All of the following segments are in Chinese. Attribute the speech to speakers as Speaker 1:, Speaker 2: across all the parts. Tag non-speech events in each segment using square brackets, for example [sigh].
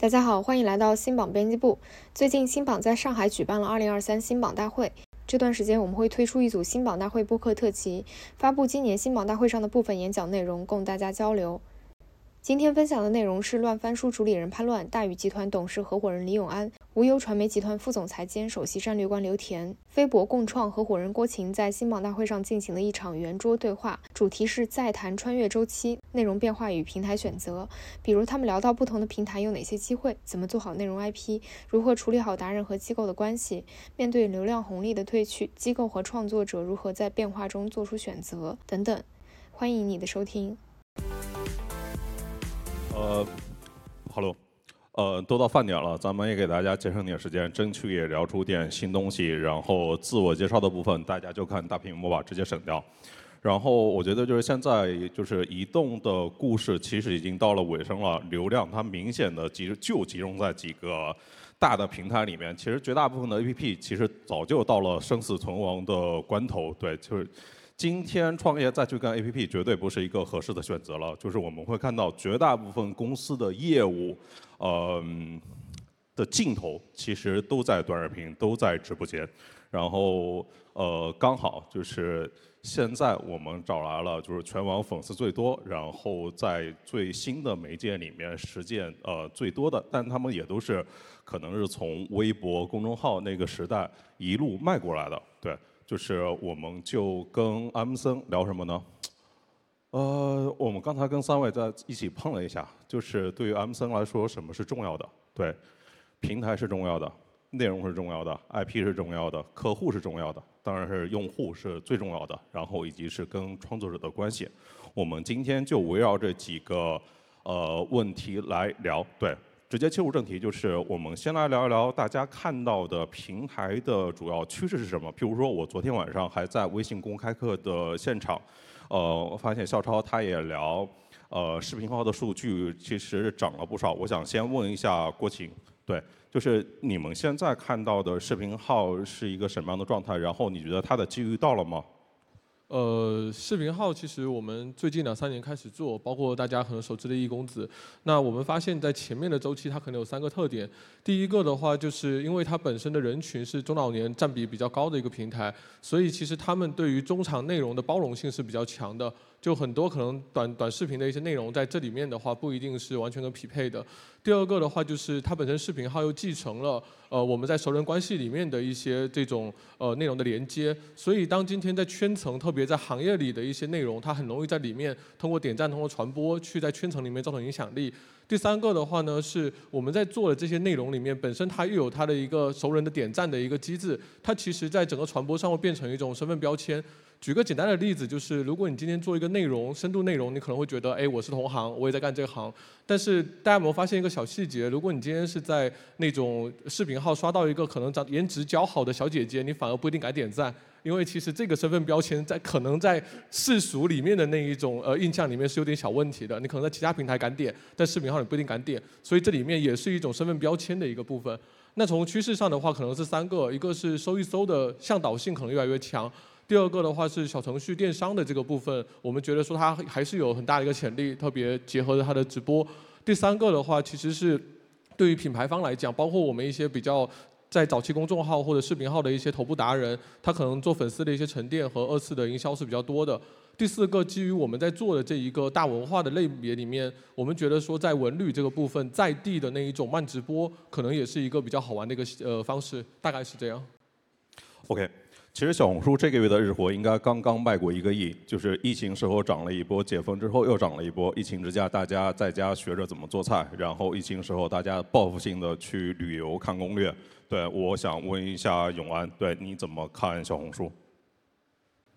Speaker 1: 大家好，欢迎来到新榜编辑部。最近新榜在上海举办了二零二三新榜大会，这段时间我们会推出一组新榜大会播客特辑，发布今年新榜大会上的部分演讲内容，供大家交流。今天分享的内容是乱翻书主理人潘乱、大宇集团董事合伙人李永安、无忧传媒集团副总裁兼首席战略官刘田、飞博共创合伙人郭琴在新榜大会上进行的一场圆桌对话，主题是再谈穿越周期、内容变化与平台选择。比如他们聊到不同的平台有哪些机会，怎么做好内容 IP，如何处理好达人和机构的关系，面对流量红利的退去，机构和创作者如何在变化中做出选择等等。欢迎你的收听。
Speaker 2: 呃，Hello，呃，都到饭点了，咱们也给大家节省点时间，争取也聊出点新东西。然后自我介绍的部分，大家就看大屏幕吧，直接省掉。然后我觉得就是现在就是移动的故事，其实已经到了尾声了。流量它明显的集就集中在几个大的平台里面，其实绝大部分的 APP 其实早就到了生死存亡的关头。对，就是。今天创业再去干 APP 绝对不是一个合适的选择了，就是我们会看到绝大部分公司的业务，呃的尽头其实都在短视频，都在直播间。然后呃刚好就是现在我们找来了就是全网粉丝最多，然后在最新的媒介里面实践呃最多的，但他们也都是可能是从微博公众号那个时代一路迈过来的，对。就是我们就跟阿姆森聊什么呢？呃，我们刚才跟三位在一起碰了一下，就是对于阿姆森来说，什么是重要的？对，平台是重要的，内容是重要的，IP 是重要的，客户是重要的，当然是用户是最重要的，然后以及是跟创作者的关系。我们今天就围绕这几个呃问题来聊，对。直接切入正题，就是我们先来聊一聊大家看到的平台的主要趋势是什么。譬如说，我昨天晚上还在微信公开课的现场，呃，我发现校超他也聊，呃，视频号的数据其实涨了不少。我想先问一下郭晴，对，就是你们现在看到的视频号是一个什么样的状态？然后你觉得它的机遇到了吗？
Speaker 3: 呃，视频号其实我们最近两三年开始做，包括大家可能熟知的易公子。那我们发现，在前面的周期，它可能有三个特点。第一个的话，就是因为它本身的人群是中老年占比比较高的一个平台，所以其实他们对于中长内容的包容性是比较强的。就很多可能短短视频的一些内容在这里面的话，不一定是完全能匹配的。第二个的话，就是它本身视频号又继承了呃我们在熟人关系里面的一些这种呃内容的连接，所以当今天在圈层，特别在行业里的一些内容，它很容易在里面通过点赞、通过传播去在圈层里面造成影响力。第三个的话呢，是我们在做的这些内容里面，本身它又有它的一个熟人的点赞的一个机制，它其实在整个传播上会变成一种身份标签。举个简单的例子，就是如果你今天做一个内容，深度内容，你可能会觉得，哎，我是同行，我也在干这个行。但是大家有没有发现一个小细节？如果你今天是在那种视频号刷到一个可能长颜值较好的小姐姐，你反而不一定敢点赞，因为其实这个身份标签在可能在世俗里面的那一种呃印象里面是有点小问题的。你可能在其他平台敢点，但视频号你不一定敢点，所以这里面也是一种身份标签的一个部分。那从趋势上的话，可能是三个，一个是搜一搜的向导性可能越来越强。第二个的话是小程序电商的这个部分，我们觉得说它还是有很大的一个潜力，特别结合着它的直播。第三个的话，其实是对于品牌方来讲，包括我们一些比较在早期公众号或者视频号的一些头部达人，他可能做粉丝的一些沉淀和二次的营销是比较多的。第四个，基于我们在做的这一个大文化的类别里面，我们觉得说在文旅这个部分，在地的那一种慢直播，可能也是一个比较好玩的一个呃方式，大概是这样。
Speaker 2: OK。其实小红书这个月的日活应该刚刚迈过一个亿，就是疫情时候涨了一波，解封之后又涨了一波。疫情之下，大家在家学着怎么做菜，然后疫情时候大家报复性的去旅游看攻略。对，我想问一下永安，对你怎么看小红书？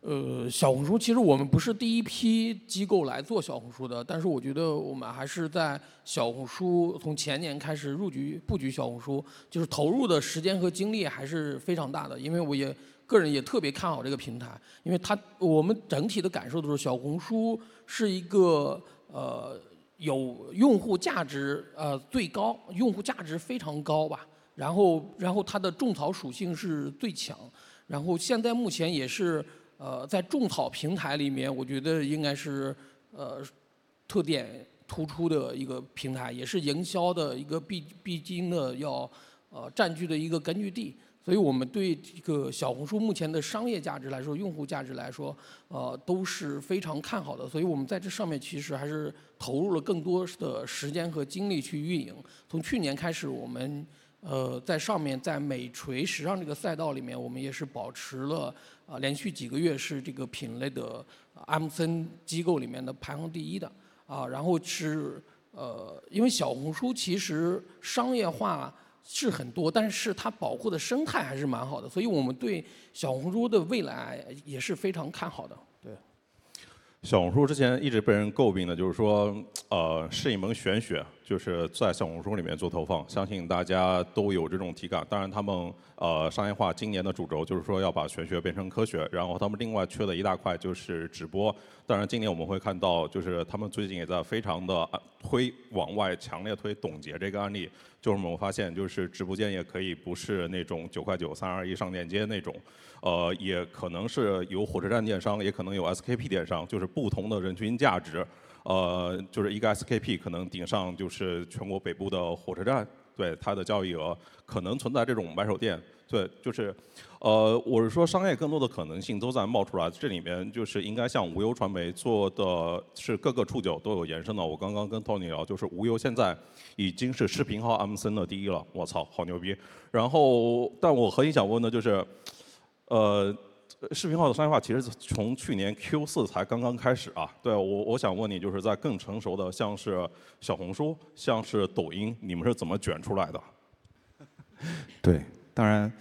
Speaker 4: 呃，小红书其实我们不是第一批机构来做小红书的，但是我觉得我们还是在小红书从前年开始入局布局小红书，就是投入的时间和精力还是非常大的，因为我也。个人也特别看好这个平台，因为它我们整体的感受都是小红书是一个呃有用户价值呃最高，用户价值非常高吧。然后然后它的种草属性是最强，然后现在目前也是呃在种草平台里面，我觉得应该是呃特点。突出的一个平台，也是营销的一个必必经的要呃占据的一个根据地。所以我们对这个小红书目前的商业价值来说，用户价值来说，呃都是非常看好的。所以我们在这上面其实还是投入了更多的时间和精力去运营。从去年开始，我们呃在上面在美锤时尚这个赛道里面，我们也是保持了啊连续几个月是这个品类的 M 森机构里面的排行第一的啊。然后是呃因为小红书其实商业化。是很多，但是它保护的生态还是蛮好的，所以我们对小红书的未来也是非常看好的。对，
Speaker 2: 小红书之前一直被人诟病的就是说，呃，是一门玄学，就是在小红书里面做投放，相信大家都有这种体感。当然，他们呃商业化今年的主轴就是说要把玄学变成科学，然后他们另外缺的一大块就是直播。当然，今年我们会看到，就是他们最近也在非常的推往外强烈推董洁这个案例。就是我们发现，就是直播间也可以不是那种九块九三二一上链接那种，呃，也可能是有火车站电商，也可能有 SKP 电商，就是不同的人群价值，呃，就是一个 SKP 可能顶上就是全国北部的火车站，对它的交易额可能存在这种买手店。对，就是，呃，我是说商业更多的可能性都在冒出来，这里面就是应该像无忧传媒做的是各个触角都有延伸的。我刚刚跟 Tony 聊，就是无忧现在已经是视频号 MCN 的第一了，我操，好牛逼！然后，但我核心想问的就是，呃，视频号的商业化其实从去年 Q 四才刚刚开始啊。对我，我想问你，就是在更成熟的，像是小红书，像是抖音，你们是怎么卷出来的？[laughs]
Speaker 5: 对。当然，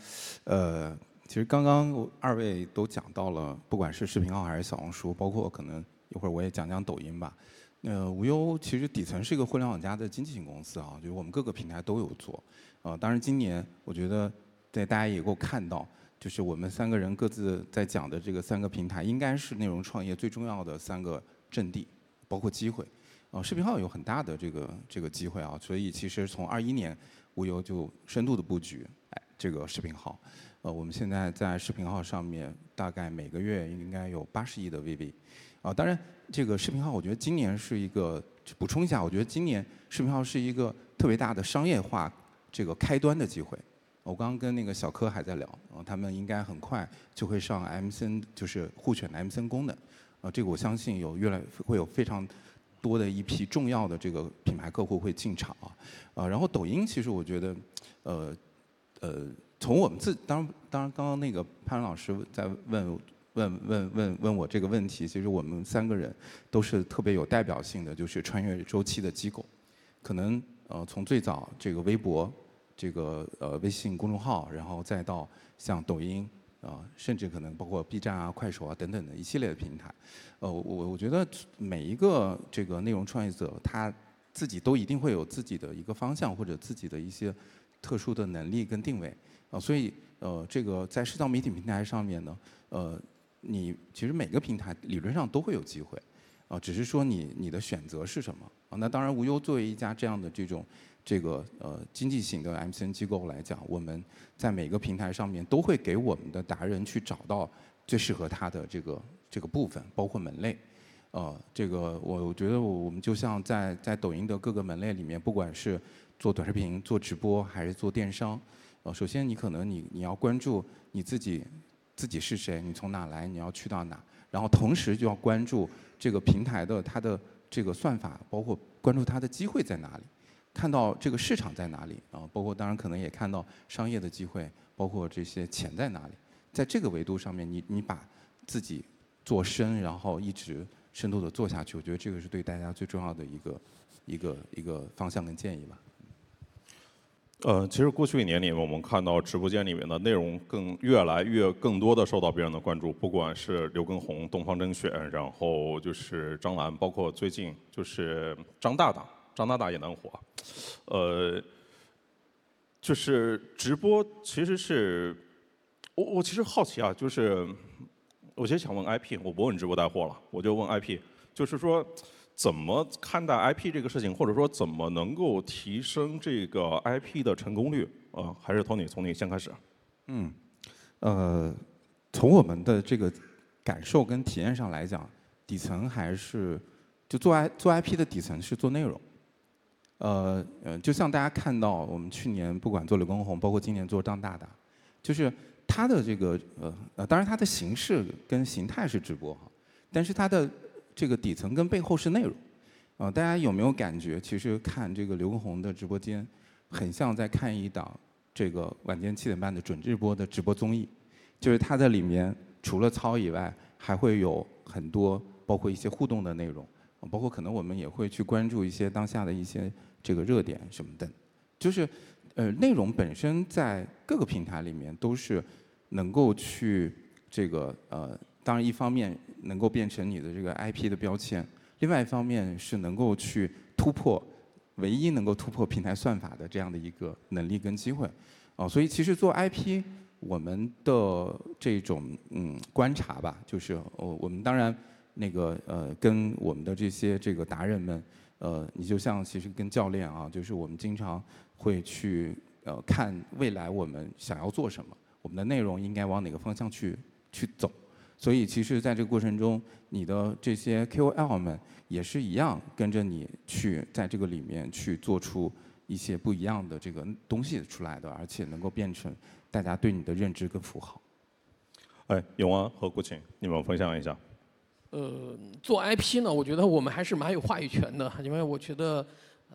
Speaker 5: 呃，其实刚刚二位都讲到了，不管是视频号还是小红书，包括可能一会儿我也讲讲抖音吧。呃，无忧其实底层是一个互联网加的经纪型公司啊，就是我们各个平台都有做。呃，当然今年我觉得，对大家也够看到，就是我们三个人各自在讲的这个三个平台，应该是内容创业最重要的三个阵地，包括机会。啊，视频号有很大的这个这个机会啊，所以其实从二一年无忧就深度的布局。这个视频号，呃，我们现在在视频号上面大概每个月应该有八十亿的 VV，啊，当然这个视频号我觉得今年是一个补充一下，我觉得今年视频号是一个特别大的商业化这个开端的机会。我刚刚跟那个小柯还在聊，啊，他们应该很快就会上 MCN，就是互选的 MCN 功能，啊，这个我相信有越来会有非常多的一批重要的这个品牌客户会进场啊，啊，然后抖音其实我觉得，呃。呃，从我们自当当然，刚刚那个潘老师在问问问问问我这个问题，其实我们三个人都是特别有代表性的，就是穿越周期的机构。可能呃，从最早这个微博，这个呃微信公众号，然后再到像抖音啊，甚至可能包括 B 站啊、快手啊等等的一系列的平台。呃，我我觉得每一个这个内容创业者，他自己都一定会有自己的一个方向或者自己的一些。特殊的能力跟定位啊，所以呃，这个在社交媒体平台上面呢，呃，你其实每个平台理论上都会有机会啊，只是说你你的选择是什么啊？那当然，无忧作为一家这样的这种这个呃经济型的 MCN 机构来讲，我们在每个平台上面都会给我们的达人去找到最适合他的这个这个部分，包括门类。呃，这个我我觉得我们就像在在抖音的各个门类里面，不管是做短视频、做直播还是做电商，呃，首先你可能你你要关注你自己自己是谁，你从哪来，你要去到哪，然后同时就要关注这个平台的它的这个算法，包括关注它的机会在哪里，看到这个市场在哪里啊，包括当然可能也看到商业的机会，包括这些钱在哪里，在这个维度上面，你你把自己做深，然后一直深度的做下去，我觉得这个是对大家最重要的一个一个一个方向跟建议吧。
Speaker 2: 呃，其实过去一年里面，我们看到直播间里面的内容更越来越更多的受到别人的关注，不管是刘畊宏、东方甄选，然后就是张兰，包括最近就是张大大，张大大也能火。呃，就是直播其实是，我我其实好奇啊，就是我其实想问 IP，我不问直播带货了，我就问 IP，就是说。怎么看待 IP 这个事情，或者说怎么能够提升这个 IP 的成功率？啊，还是 Tony 从你先开始。
Speaker 5: 嗯，呃，从我们的这个感受跟体验上来讲，底层还是就做 I 做 IP 的底层是做内容。呃呃，就像大家看到我们去年不管做刘畊宏，包括今年做张大大，就是他的这个呃呃，当然它的形式跟形态是直播哈，但是它的这个底层跟背后是内容。啊，大家有没有感觉，其实看这个刘畊宏的直播间，很像在看一档这个晚间七点半的准直播的直播综艺，就是他在里面除了操以外，还会有很多包括一些互动的内容，包括可能我们也会去关注一些当下的一些这个热点什么的，就是呃内容本身在各个平台里面都是能够去这个呃，当然一方面能够变成你的这个 IP 的标签。另外一方面是能够去突破，唯一能够突破平台算法的这样的一个能力跟机会，哦，所以其实做 IP，我们的这种嗯观察吧，就是我我们当然那个呃跟我们的这些这个达人们，呃，你就像其实跟教练啊，就是我们经常会去呃看未来我们想要做什么，我们的内容应该往哪个方向去去走。所以，其实在这个过程中，你的这些 KOL 们也是一样，跟着你去在这个里面去做出一些不一样的这个东西出来的，而且能够变成大家对你的认知跟符号。
Speaker 2: 哎，永安和顾晴，你们分享一下。
Speaker 4: 呃，做 IP 呢，我觉得我们还是蛮有话语权的，因为我觉得。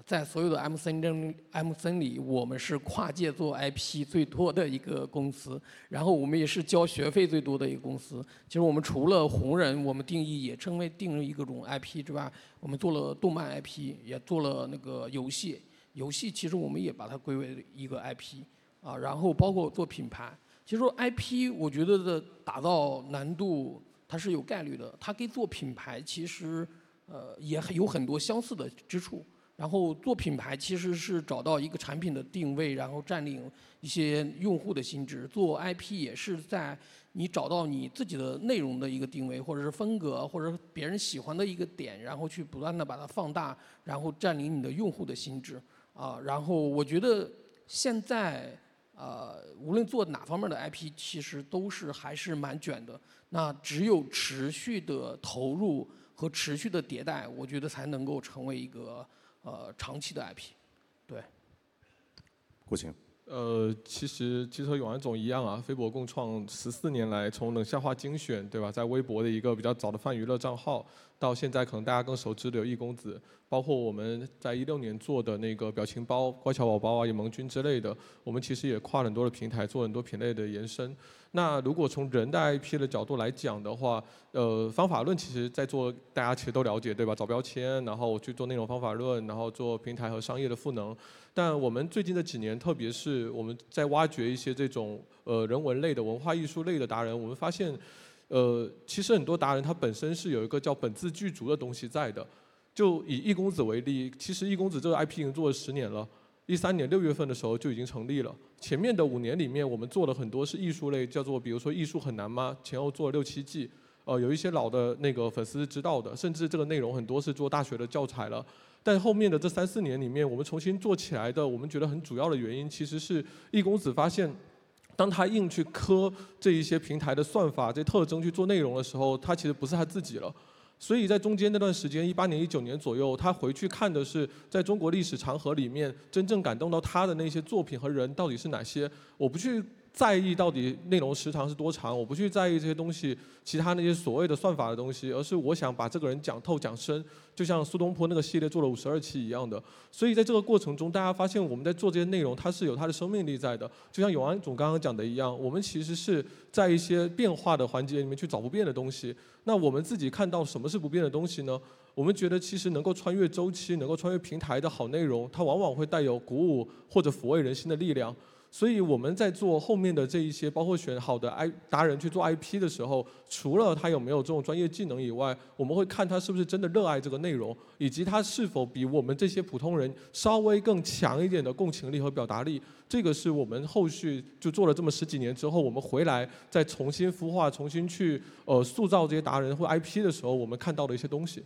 Speaker 4: 在所有的 M C N M C N 里，我们是跨界做 I P 最多的一个公司，然后我们也是交学费最多的一个公司。其实我们除了红人，我们定义也称为定义一个种 I P 之外，我们做了动漫 I P，也做了那个游戏。游戏其实我们也把它归为一个 I P 啊，然后包括做品牌。其实 I P 我觉得的打造难度它是有概率的，它跟做品牌其实呃也有很多相似的之处。然后做品牌其实是找到一个产品的定位，然后占领一些用户的心智。做 IP 也是在你找到你自己的内容的一个定位，或者是风格，或者别人喜欢的一个点，然后去不断的把它放大，然后占领你的用户的心智。啊，然后我觉得现在呃，无论做哪方面的 IP，其实都是还是蛮卷的。那只有持续的投入和持续的迭代，我觉得才能够成为一个。呃，长期的 IP，对。
Speaker 2: 顾晴。
Speaker 3: 呃，其实其实和永安总一样啊，飞博共创十四年来，从冷笑话精选，对吧，在微博的一个比较早的泛娱乐账号，到现在可能大家更熟知的有易公子，包括我们在一六年做的那个表情包、乖巧宝宝啊、野萌君之类的，我们其实也跨了很多的平台，做很多品类的延伸。那如果从人的 IP 的角度来讲的话，呃，方法论其实在做，大家其实都了解，对吧？找标签，然后去做内容方法论，然后做平台和商业的赋能。但我们最近这几年，特别是我们在挖掘一些这种呃人文类的、文化艺术类的达人，我们发现，呃，其实很多达人他本身是有一个叫本自具足的东西在的。就以易公子为例，其实易公子这个 IP 已经做了十年了。一三年六月份的时候就已经成立了。前面的五年里面，我们做了很多是艺术类，叫做比如说艺术很难吗？前后做了六七季，呃，有一些老的那个粉丝知道的，甚至这个内容很多是做大学的教材了。但后面的这三四年里面，我们重新做起来的，我们觉得很主要的原因，其实是易公子发现，当他硬去磕这一些平台的算法、这特征去做内容的时候，他其实不是他自己了。所以在中间那段时间，一八年、一九年左右，他回去看的是在中国历史长河里面真正感动到他的那些作品和人到底是哪些。我不去。在意到底内容时长是多长，我不去在意这些东西，其他那些所谓的算法的东西，而是我想把这个人讲透讲深，就像苏东坡那个系列做了五十二期一样的。所以在这个过程中，大家发现我们在做这些内容，它是有它的生命力在的。就像永安总刚刚讲的一样，我们其实是在一些变化的环节里面去找不变的东西。那我们自己看到什么是不变的东西呢？我们觉得其实能够穿越周期、能够穿越平台的好内容，它往往会带有鼓舞或者抚慰人心的力量。所以我们在做后面的这一些，包括选好的 I 达人去做 IP 的时候，除了他有没有这种专业技能以外，我们会看他是不是真的热爱这个内容，以及他是否比我们这些普通人稍微更强一点的共情力和表达力。这个是我们后续就做了这么十几年之后，我们回来再重新孵化、重新去呃塑造这些达人或 IP 的时候，我们看到的一些东西。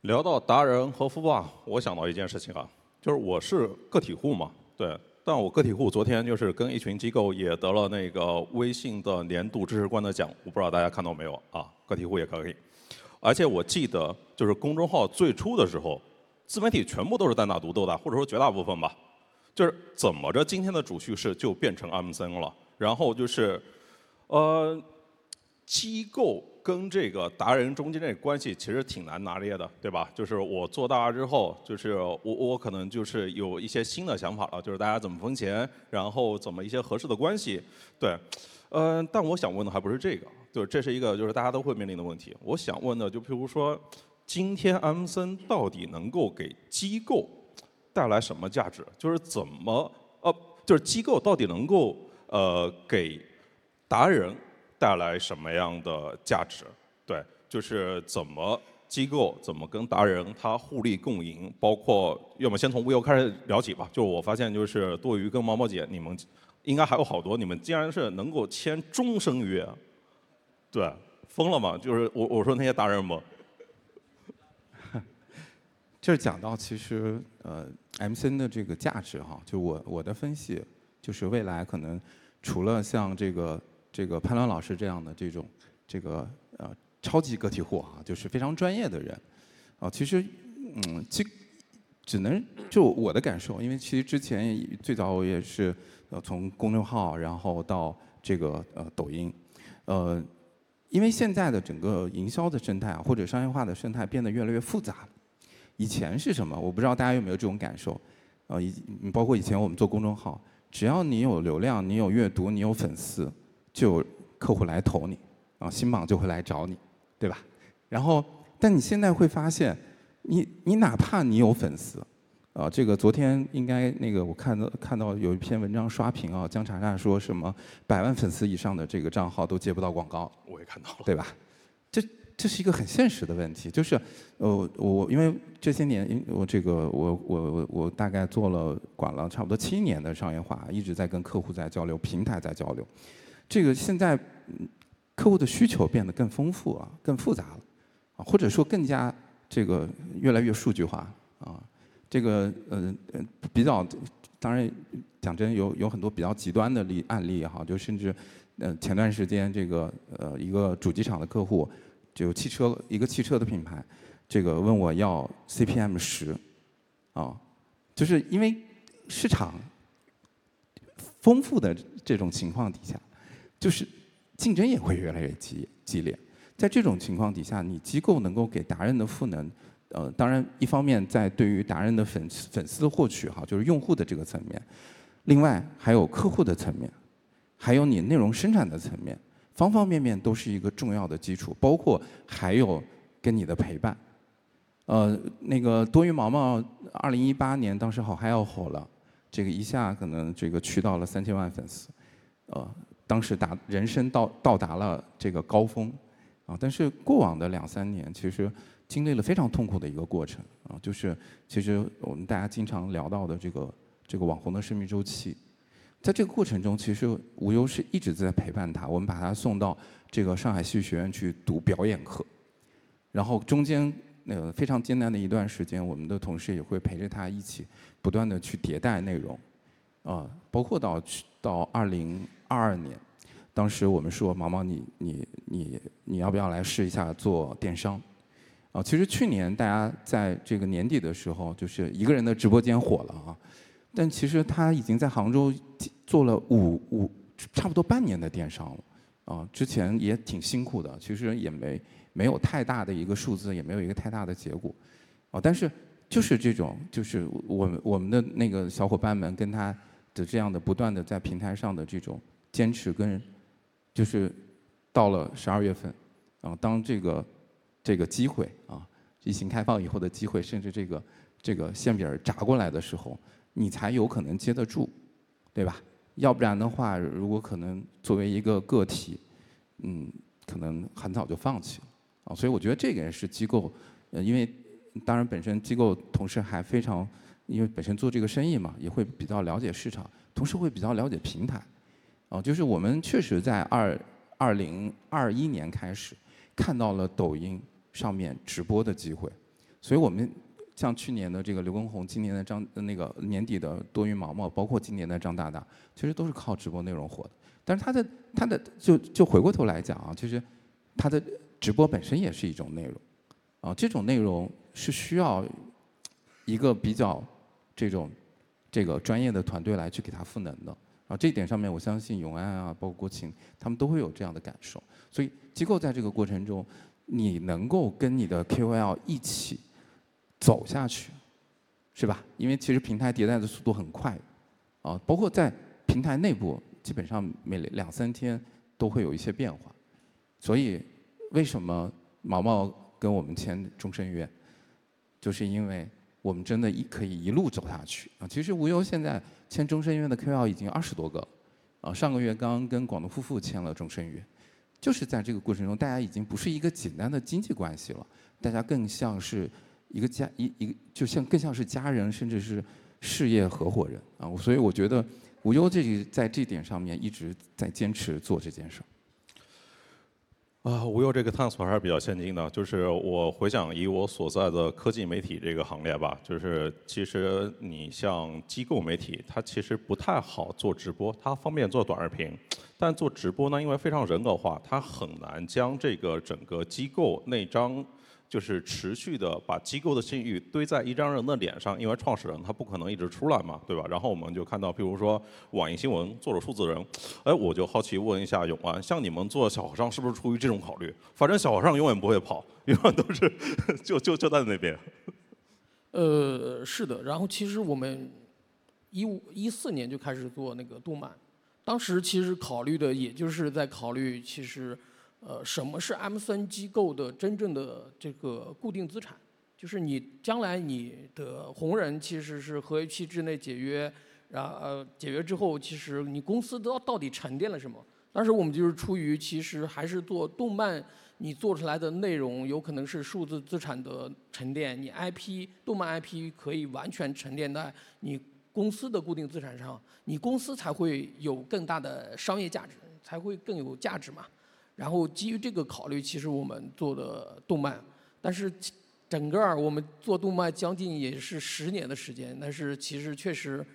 Speaker 2: 聊到达人和孵化，我想到一件事情啊，就是我是个体户嘛，对。但我个体户昨天就是跟一群机构也得了那个微信的年度知识观的奖，我不知道大家看到没有啊？个体户也可以。而且我记得就是公众号最初的时候，自媒体全部都是单打独斗的，或者说绝大部分吧。就是怎么着，今天的主叙事就变成 MCN 了。然后就是，呃，机构跟这个达人中间这关系其实挺难拿捏的，对吧？就是我做大了之后，就是我我可能就是有一些新的想法了，就是大家怎么分钱，然后怎么一些合适的关系，对。嗯，但我想问的还不是这个，就是这是一个就是大家都会面临的问题。我想问的就譬如说，今天 MCN 到底能够给机构？带来什么价值？就是怎么呃，就是机构到底能够呃给达人带来什么样的价值？对，就是怎么机构怎么跟达人他互利共赢？包括要么先从无忧开始聊起吧。就我发现，就是多鱼跟毛毛姐，你们应该还有好多，你们竟然是能够签终身约，对，疯了吗？就是我我说那些达人们。[laughs]
Speaker 5: 这讲到其实呃，MCN 的这个价值哈，就我我的分析就是未来可能除了像这个这个潘乱老师这样的这种这个呃超级个体户啊，就是非常专业的人啊，其实嗯，其只能就我的感受，因为其实之前最早我也是呃从公众号然后到这个呃抖音呃，因为现在的整个营销的生态啊或者商业化的生态变得越来越复杂。以前是什么？我不知道大家有没有这种感受，啊，以包括以前我们做公众号，只要你有流量，你有阅读，你有粉丝，就客户来投你，啊，新榜就会来找你，对吧？然后，但你现在会发现，你你哪怕你有粉丝，啊，这个昨天应该那个我看到看到有一篇文章刷屏啊，姜查查说什么百万粉丝以上的这个账号都接不到广告，
Speaker 2: 我也看到了，
Speaker 5: 对吧？这。这是一个很现实的问题，就是，呃，我因为这些年，我这个我我我我大概做了管了差不多七年的商业化，一直在跟客户在交流，平台在交流。这个现在客户的需求变得更丰富啊，更复杂了，啊，或者说更加这个越来越数据化啊。这个呃呃比较，当然讲真有有很多比较极端的例案例哈，就甚至呃前段时间这个呃一个主机厂的客户。就汽车一个汽车的品牌，这个问我要 CPM 十，啊，就是因为市场丰富的这种情况底下，就是竞争也会越来越激激烈。在这种情况底下，你机构能够给达人的赋能，呃，当然一方面在对于达人的粉丝粉丝的获取哈，就是用户的这个层面，另外还有客户的层面，还有你内容生产的层面。方方面面都是一个重要的基础，包括还有跟你的陪伴。呃，那个多鱼毛毛，二零一八年当时好嗨要火了，这个一下可能这个去到了三千万粉丝，呃，当时达人生到到达了这个高峰，啊，但是过往的两三年其实经历了非常痛苦的一个过程，啊，就是其实我们大家经常聊到的这个这个网红的生命周期。在这个过程中，其实无忧是一直在陪伴他。我们把他送到这个上海戏剧学院去读表演课，然后中间那个非常艰难的一段时间，我们的同事也会陪着他一起不断的去迭代内容，啊，包括到去到二零二二年，当时我们说毛毛你你你你要不要来试一下做电商？啊，其实去年大家在这个年底的时候，就是一个人的直播间火了啊。但其实他已经在杭州做了五五差不多半年的电商了，啊，之前也挺辛苦的，其实也没没有太大的一个数字，也没有一个太大的结果，啊，但是就是这种，就是我们我们的那个小伙伴们跟他的这样的不断的在平台上的这种坚持跟，就是到了十二月份，啊，当这个这个机会啊，疫情开放以后的机会，甚至这个这个馅饼儿炸过来的时候。你才有可能接得住，对吧？要不然的话，如果可能作为一个个体，嗯，可能很早就放弃了啊。所以我觉得这个也是机构，因为当然本身机构同时还非常，因为本身做这个生意嘛，也会比较了解市场，同时会比较了解平台，啊，就是我们确实在二二零二一年开始看到了抖音上面直播的机会，所以我们。像去年的这个刘畊宏，今年的张那个年底的多云毛毛，包括今年的张大大，其实都是靠直播内容火的。但是他的他的就就回过头来讲啊，其实他的直播本身也是一种内容啊，这种内容是需要一个比较这种这个专业的团队来去给他赋能的。啊，这一点上面，我相信永安啊，包括国情，他们都会有这样的感受。所以机构在这个过程中，你能够跟你的 KOL 一起走下去，是吧？因为其实平台迭代的速度很快，啊，包括在平台内部，基本上每两三天都会有一些变化。所以为什么毛毛跟我们签终身约，就是因为我们真的一可以一路走下去啊。其实无忧现在。签终身约的 KOL 已经二十多个，啊，上个月刚跟广东夫妇签了终身约，就是在这个过程中，大家已经不是一个简单的经济关系了，大家更像是一个家一一个，就像更像是家人，甚至是事业合伙人啊，所以我觉得无忧这在这点上面一直在坚持做这件事儿。
Speaker 2: 啊，无忧这个探索还是比较先进的。就是我回想以我所在的科技媒体这个行列吧，就是其实你像机构媒体，它其实不太好做直播，它方便做短视频，但做直播呢，因为非常人格化，它很难将这个整个机构那张。就是持续的把机构的信誉堆在一张人的脸上，因为创始人他不可能一直出来嘛，对吧？然后我们就看到，比如说网易新闻做了数字人，哎，我就好奇问一下永安，像你们做小和尚是不是出于这种考虑？反正小和尚永远不会跑，永远都是就就就在那边。
Speaker 4: 呃，是的。然后其实我们一五一四年就开始做那个动漫，当时其实考虑的也就是在考虑其实。呃，什么是 M 三机构的真正的这个固定资产？就是你将来你的红人其实是合约期之内解约，然后呃解约之后，其实你公司到到底沉淀了什么？当时我们就是出于其实还是做动漫，你做出来的内容有可能是数字资产的沉淀，你 IP 动漫 IP 可以完全沉淀在你公司的固定资产上，你公司才会有更大的商业价值，才会更有价值嘛。然后基于这个考虑，其实我们做的动漫，但是整个我们做动漫将近也是十年的时间，但是其实确实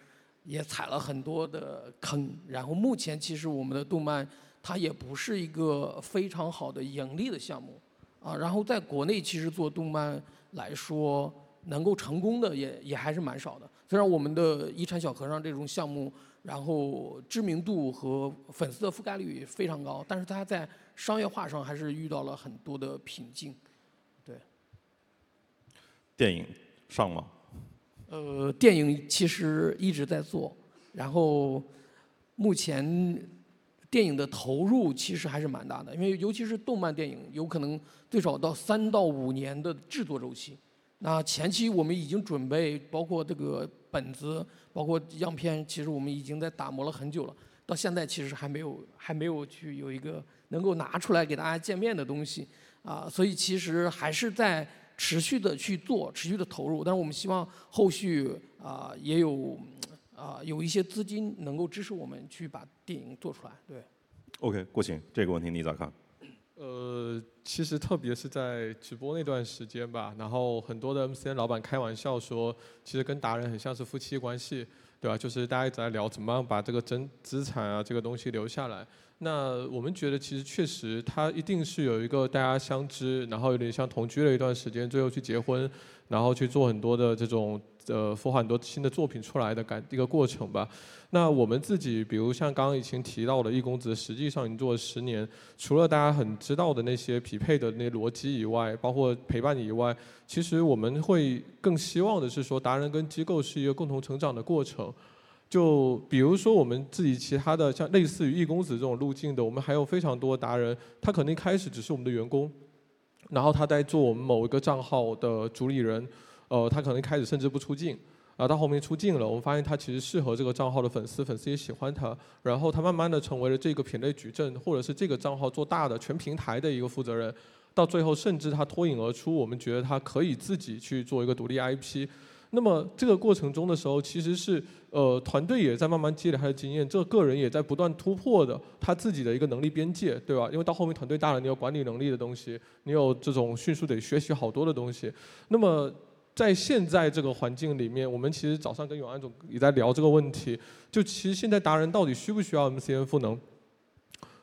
Speaker 4: 也踩了很多的坑。然后目前其实我们的动漫它也不是一个非常好的盈利的项目啊。然后在国内其实做动漫来说，能够成功的也也还是蛮少的。虽然我们的遗产小和尚这种项目，然后知名度和粉丝的覆盖率非常高，但是它在商业化上还是遇到了很多的瓶颈，对。
Speaker 2: 电影上吗？
Speaker 4: 呃，电影其实一直在做，然后目前电影的投入其实还是蛮大的，因为尤其是动漫电影，有可能最少到三到五年的制作周期。那前期我们已经准备，包括这个本子，包括样片，其实我们已经在打磨了很久了，到现在其实还没有还没有去有一个。能够拿出来给大家见面的东西，啊，所以其实还是在持续的去做，持续的投入。但是我们希望后续啊也有啊有一些资金能够支持我们去把电影做出来。对。
Speaker 2: OK，郭晴，这个问题你咋看？
Speaker 3: 呃，其实特别是在直播那段时间吧，然后很多的 MCN 老板开玩笑说，其实跟达人很像是夫妻关系，对吧？就是大家一直在聊怎么样把这个真资产啊这个东西留下来。那我们觉得，其实确实，它一定是有一个大家相知，然后有点像同居了一段时间，最后去结婚，然后去做很多的这种呃孵化很多新的作品出来的感一个过程吧。那我们自己，比如像刚刚已经提到的易公子，实际上已经做了十年，除了大家很知道的那些匹配的那逻辑以外，包括陪伴以外，其实我们会更希望的是说，达人跟机构是一个共同成长的过程。就比如说我们自己其他的像类似于易公子这种路径的，我们还有非常多达人，他可能一开始只是我们的员工，然后他在做我们某一个账号的主理人，呃，他可能开始甚至不出镜，啊，到后面出镜了，我们发现他其实适合这个账号的粉丝，粉丝也喜欢他，然后他慢慢的成为了这个品类矩阵或者是这个账号做大的全平台的一个负责人，到最后甚至他脱颖而出，我们觉得他可以自己去做一个独立 IP。那么这个过程中的时候，其实是呃团队也在慢慢积累他的经验，这个人也在不断突破的他自己的一个能力边界，对吧？因为到后面团队大了，你有管理能力的东西，你有这种迅速得学习好多的东西。那么在现在这个环境里面，我们其实早上跟永安总也在聊这个问题，就其实现在达人到底需不需要 MCN 赋能？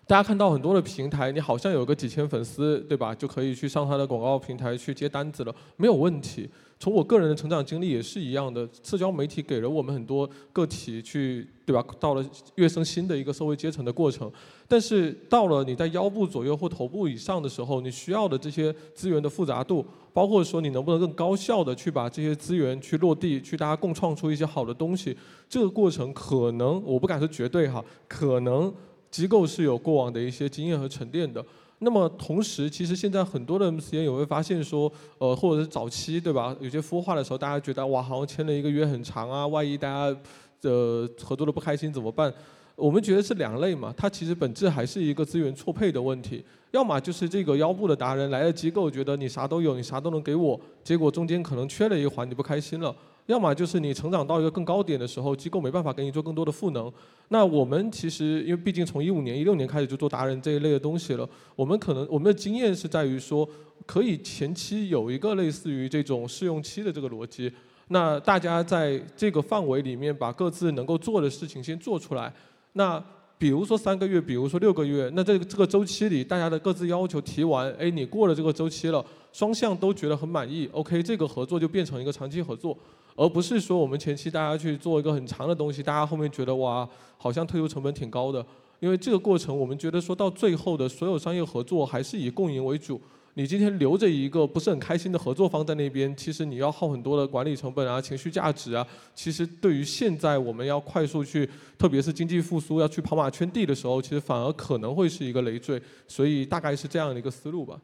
Speaker 3: 大家看到很多的平台，你好像有个几千粉丝，对吧？就可以去上他的广告平台去接单子了，没有问题。从我个人的成长经历也是一样的，社交媒体给了我们很多个体去，对吧？到了跃升新的一个社会阶层的过程。但是到了你在腰部左右或头部以上的时候，你需要的这些资源的复杂度，包括说你能不能更高效的去把这些资源去落地，去大家共创出一些好的东西，这个过程可能我不敢说绝对哈，可能。机构是有过往的一些经验和沉淀的。那么同时，其实现在很多的 MCN 也会发现说，呃，或者是早期对吧？有些孵化的时候，大家觉得哇，好像签了一个约很长啊，万一大家的合作的不开心怎么办？我们觉得是两类嘛，它其实本质还是一个资源错配的问题。要么就是这个腰部的达人来了机构，觉得你啥都有，你啥都能给我，结果中间可能缺了一环，你不开心了。要么就是你成长到一个更高点的时候，机构没办法给你做更多的赋能。那我们其实因为毕竟从一五年、一六年开始就做达人这一类的东西了，我们可能我们的经验是在于说，可以前期有一个类似于这种试用期的这个逻辑。那大家在这个范围里面把各自能够做的事情先做出来。那比如说三个月，比如说六个月，那这这个周期里大家的各自要求提完，哎，你过了这个周期了，双向都觉得很满意，OK，这个合作就变成一个长期合作。而不是说我们前期大家去做一个很长的东西，大家后面觉得哇，好像退出成本挺高的。因为这个过程，我们觉得说到最后的所有商业合作还是以共赢为主。你今天留着一个不是很开心的合作方在那边，其实你要耗很多的管理成本啊、情绪价值啊。其实对于现在我们要快速去，特别是经济复苏要去跑马圈地的时候，其实反而可能会是一个累赘。所以大概是这样的一个思路吧。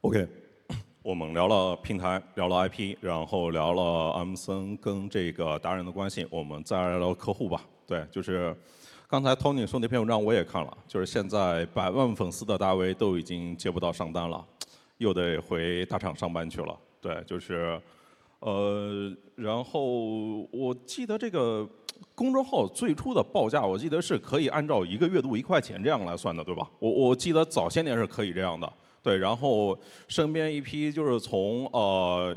Speaker 2: OK。我们聊了平台，聊了 IP，然后聊了阿姆森跟这个达人的关系。我们再来聊客户吧。对，就是刚才 Tony 说那篇文章我也看了，就是现在百万粉丝的大 V 都已经接不到上单了，又得回大厂上班去了。对，就是呃，然后我记得这个公众号最初的报价，我记得是可以按照一个月度一块钱这样来算的，对吧？我我记得早些年是可以这样的。对，然后身边一批就是从呃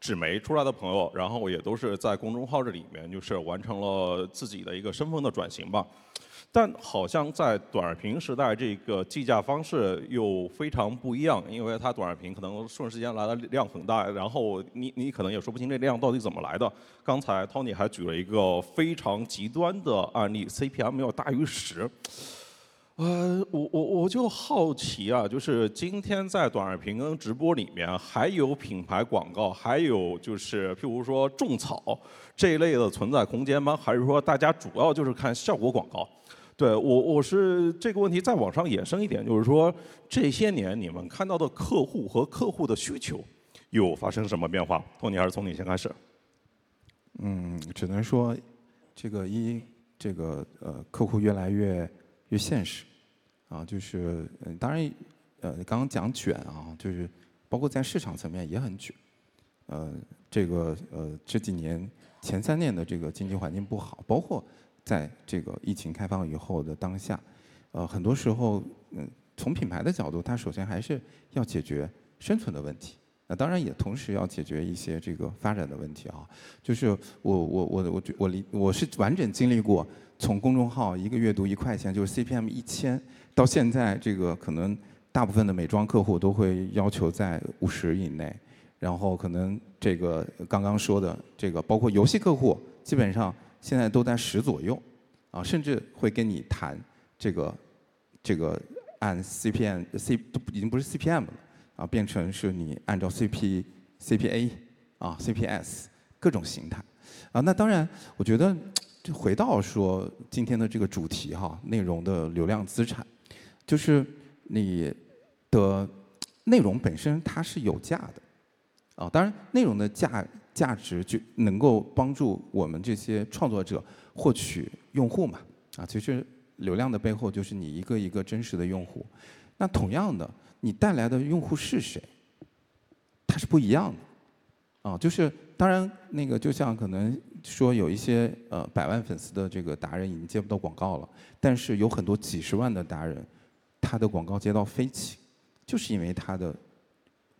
Speaker 2: 纸媒出来的朋友，然后也都是在公众号这里面，就是完成了自己的一个身份的转型吧。但好像在短视频时代，这个计价方式又非常不一样，因为它短视频可能瞬时间来的量很大，然后你你可能也说不清这量到底怎么来的。刚才 Tony 还举了一个非常极端的案例，CPM 要大于十。呃，我我我就好奇啊，就是今天在短视频跟直播里面，还有品牌广告，还有就是譬如说种草这一类的存在空间吗？还是说大家主要就是看效果广告？对我我是这个问题再往上延伸一点，就是说这些年你们看到的客户和客户的需求有发生什么变化？托尼还是从你先开始？
Speaker 5: 嗯，只能说这个一这个呃客户越来越越现实。啊，就是，嗯，当然，呃，刚刚讲卷啊，就是包括在市场层面也很卷，呃，这个呃这几年前三年的这个经济环境不好，包括在这个疫情开放以后的当下，呃，很多时候，嗯，从品牌的角度，它首先还是要解决生存的问题，那当然也同时要解决一些这个发展的问题啊，就是我我我我我理我是完整经历过从公众号一个月读一块钱，就是 CPM 一千。到现在，这个可能大部分的美妆客户都会要求在五十以内，然后可能这个刚刚说的这个，包括游戏客户，基本上现在都在十左右，啊，甚至会跟你谈这个这个按 CPM C 都已经不是 CPM 了，啊，变成是你按照 CP CPA 啊 CPS 各种形态，啊，那当然，我觉得就回到说今天的这个主题哈，内容的流量资产。就是你的内容本身它是有价的，啊，当然内容的价价值就能够帮助我们这些创作者获取用户嘛，啊，其实流量的背后就是你一个一个真实的用户。那同样的，你带来的用户是谁，它是不一样的，啊，就是当然那个就像可能说有一些呃百万粉丝的这个达人已经接不到广告了，但是有很多几十万的达人。他的广告接到飞起，就是因为他的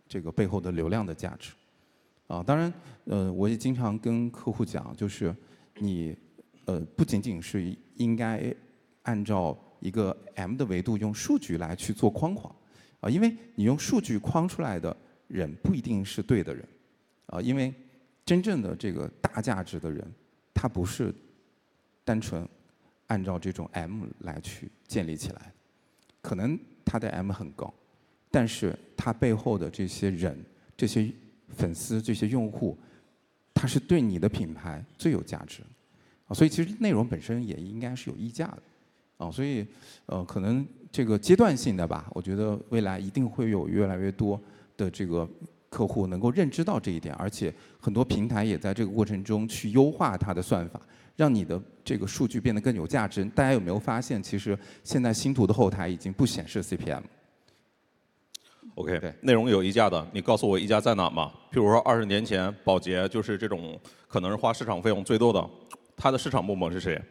Speaker 5: 这个背后的流量的价值啊。当然，呃，我也经常跟客户讲，就是你呃不仅仅是应该按照一个 M 的维度，用数据来去做框框，啊，因为你用数据框出来的人不一定是对的人，啊，因为真正的这个大价值的人，他不是单纯按照这种 M 来去建立起来，可能他的 M 很高，但是他背后的这些人、这些粉丝、这些用户，他是对你的品牌最有价值，啊，所以其实内容本身也应该是有溢价的。啊，所以，呃，可能这个阶段性的吧，我觉得未来一定会有越来越多的这个客户能够认知到这一点，而且很多平台也在这个过程中去优化它的算法，让你的这个数据变得更有价值。大家有没有发现，其实现在星图的后台已经不显示 CPM。
Speaker 2: OK，内容有溢价的，你告诉我溢价在哪嘛？譬如说二十年前，宝洁就是这种可能是花市场费用最多的，它的市场部门是谁？